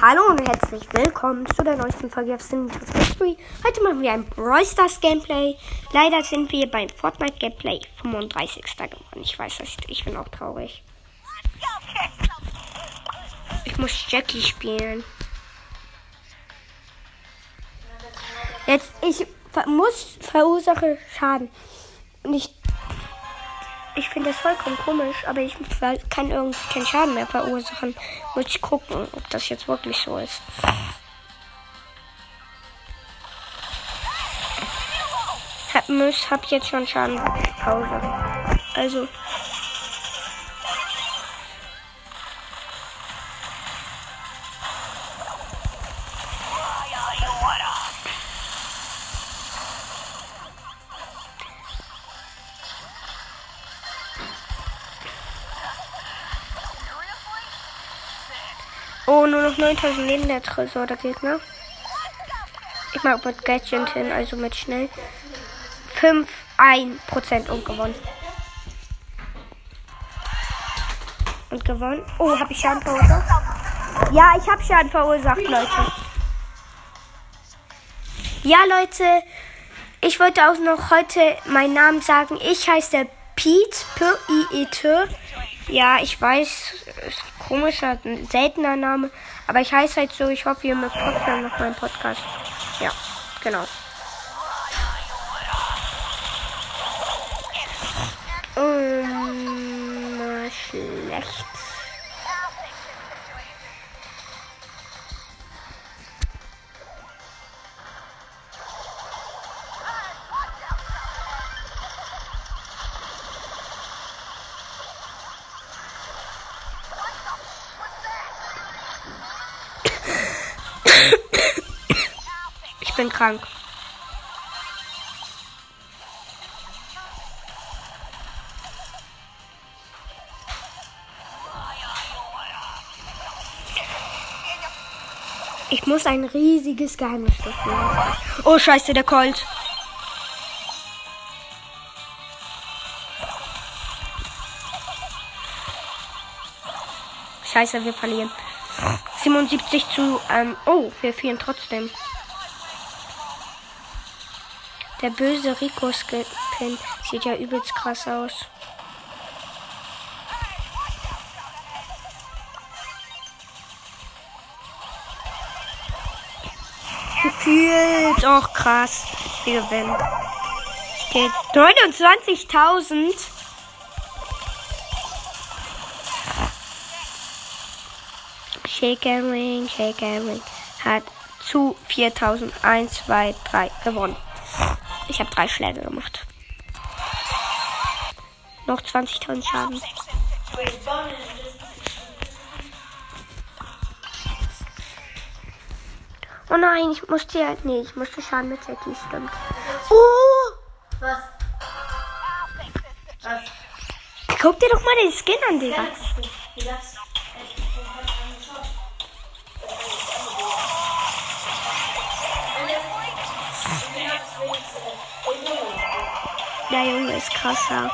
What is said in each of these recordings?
Hallo und herzlich willkommen zu der neuesten Folge auf Cinema's History. Heute machen wir ein Brawl Stars Gameplay. Leider sind wir beim Fortnite Gameplay 35. geworden. Ich weiß nicht, ich bin auch traurig. Ich muss Jackie spielen. Jetzt, ich muss verursache Schaden. Und ich ich finde das vollkommen komisch, aber ich kann irgendwie keinen Schaden mehr verursachen. Muss ich gucken, ob das jetzt wirklich so ist. Hab, muss, hab jetzt schon Schaden Pause. Also. Oh, nur noch 9000 Leben der Tresor, der Gegner. Ich mag mit Gadget hin, also mit schnell. 5, 1% und gewonnen. Und gewonnen. Oh, habe ich Schaden verursacht? Ja, ich habe Schaden verursacht, Leute. Ja, Leute, ich wollte auch noch heute meinen Namen sagen. Ich heiße Pete, P-I-E-T. Ja, ich weiß, ist ein komischer, ein seltener Name, aber ich heiße halt so. Ich hoffe, ihr mögt trotzdem noch meinen Podcast. Ja, genau. Bin krank. Ich muss ein riesiges Geheimnis finden. Oh, scheiße, der Colt. Scheiße, wir verlieren. 77 zu, ähm, oh, wir fehlen trotzdem. Der böse Rico Skin sieht ja übelst krass aus. Gefühlt auch krass. Wir gewinnen. Steht 29.000. Shaker Ring, Shaker Ring hat zu 4001, 2, 3 gewonnen. Ich habe drei Schläge gemacht. Noch 20.000 Schaden. Oh nein, ich musste ja. Nee, ich musste Schaden mit Jackie, stimmt. Oh! Was? Was? Guck dir doch mal den Skin an, Digga. Der Junge ist krasser.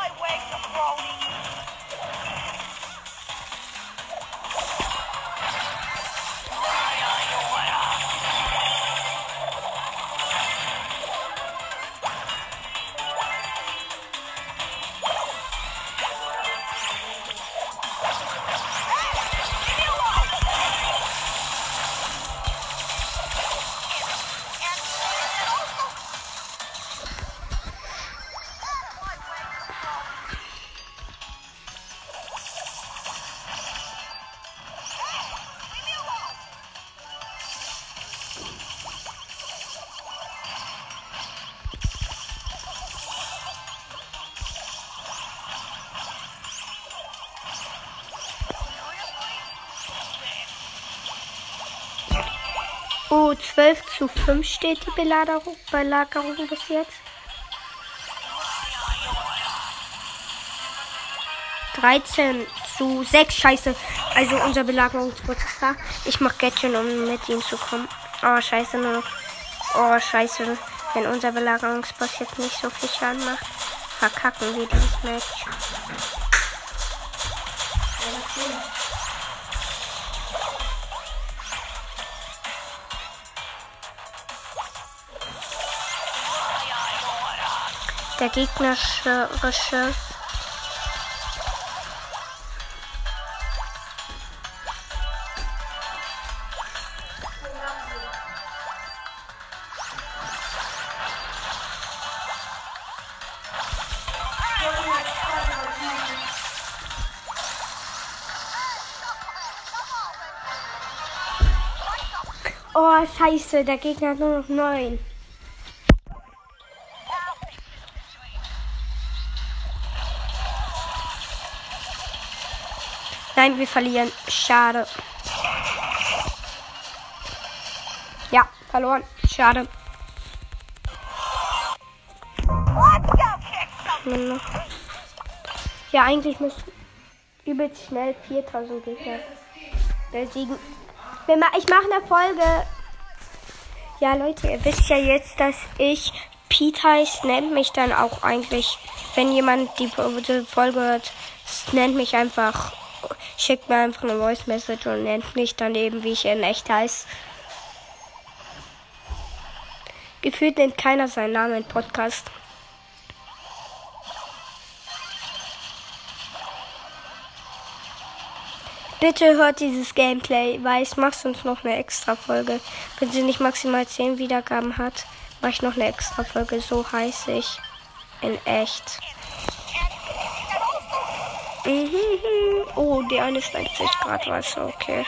12 zu 5 steht die Belagerung, Belagerung bis jetzt. 13 zu 6, scheiße. Also unser Belagerungsprozess da. Ich mach Gadget, um mit ihm zu kommen. Oh, scheiße, nur noch. Oh, scheiße. Wenn unser Belagerungsboss jetzt nicht so viel Schaden macht, verkacken wir dieses Match. Der gegnerische Oh, scheiße, der Gegner hat nur noch neun. Nein, wir verlieren. Schade. Ja, verloren. Schade. Ja, eigentlich muss übelst schnell 4000 Gegner besiegen. Ich mache eine Folge. Ja, Leute, ihr wisst ja jetzt, dass ich Pete heißt. Nennt mich dann auch eigentlich, wenn jemand die Folge hört, nennt mich einfach schickt mir einfach eine Voice Message und nennt mich dann eben, wie ich in echt heiße. Gefühlt nennt keiner seinen Namen im Podcast. Bitte hört dieses Gameplay, weil ich mache sonst noch eine extra Folge. Wenn sie nicht maximal 10 Wiedergaben hat, mache ich noch eine extra Folge. So heiße ich in echt. Mhm. Oh, die eine ist 90 Grad Wasser, okay.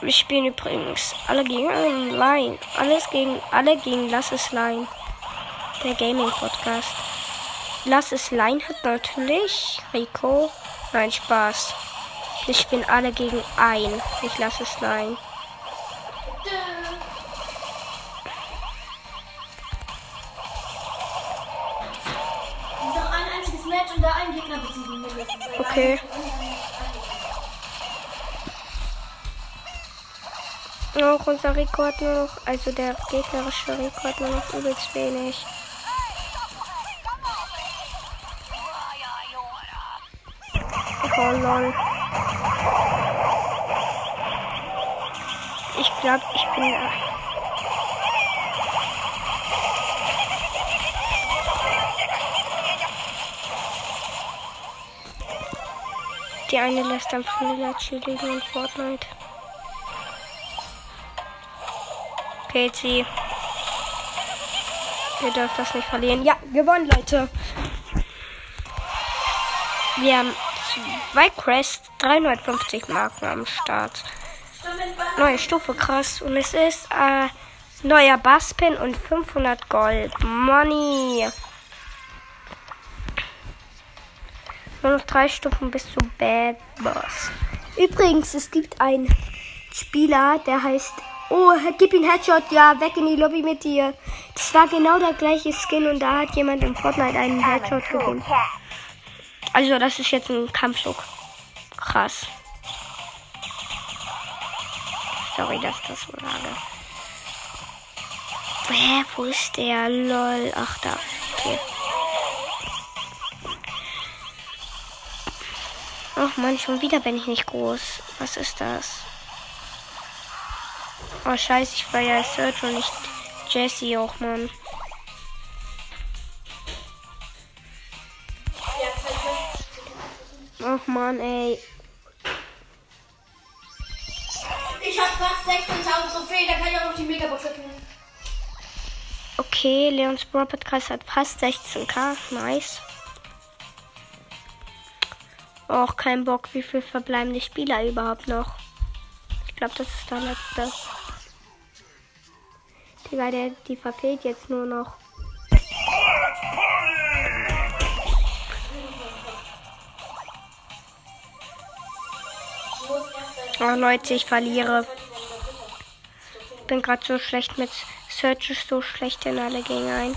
Wir spielen übrigens alle gegen einen Line. Alles gegen, alle gegen Lass es Line. Der Gaming Podcast. Lass es Line hat natürlich Rico. Nein, Spaß. Wir spielen alle gegen ein. Ich lasse es Line. Okay. Auch unser Rekord nur noch, also der gegnerische Rekord nur noch übelst wenig. Oh lol. Ich glaube, ich bin. Die eine lässt einfach Vanilla Chili in Fortnite. Okay, sie. Ihr dürft das nicht verlieren. Ja, gewonnen, Leute. Wir haben zwei Crest, 350 Marken am Start. Neue Stufe, krass. Und es ist äh, neuer Basspin und 500 Gold. Money. Nur noch drei Stufen bis zu Bad Boss. Übrigens, es gibt einen Spieler, der heißt. Oh, gib ihn Headshot, ja, weg in die Lobby mit dir. Das war genau der gleiche Skin und da hat jemand im Fortnite einen Headshot gegeben. Also, das ist jetzt ein Kampfzug. Krass. Sorry, dass das so sage. Hä, wo ist der? Lol. Ach, da. Okay. Ach man, schon wieder bin ich nicht groß. Was ist das? Oh scheiße, ich war ja Search und nicht Jesse auch, Mann. Ach man, ey. Ich hab fast 16.000 Trophäen, da kann ich auch noch die Megabox öffnen. Okay, Leons Brawl Podcast hat fast 16k. Nice. Auch kein Bock, wie viel verbleibende Spieler überhaupt noch. Ich glaube, das ist der letzte. Digga, der, die verfehlt jetzt nur noch. Oh Leute, ich verliere. Bin gerade so schlecht mit Search ist so schlecht in alle gegen ein.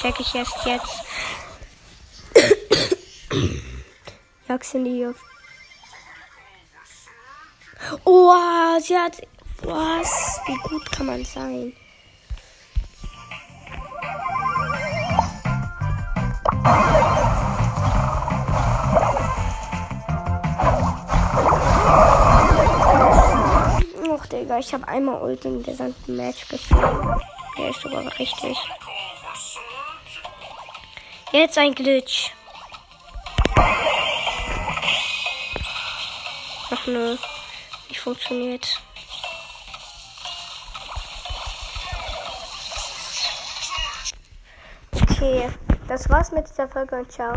Check ich erst jetzt. Lachs in die Oh, sie hat. Was? Wie gut kann man sein? Och, Digga, ich habe einmal Ult im gesamten Match gefühlt. Der ist sogar richtig. Jetzt ein Glitch. Ach nö. Nicht funktioniert. Okay, das war's mit dieser Folge und ciao.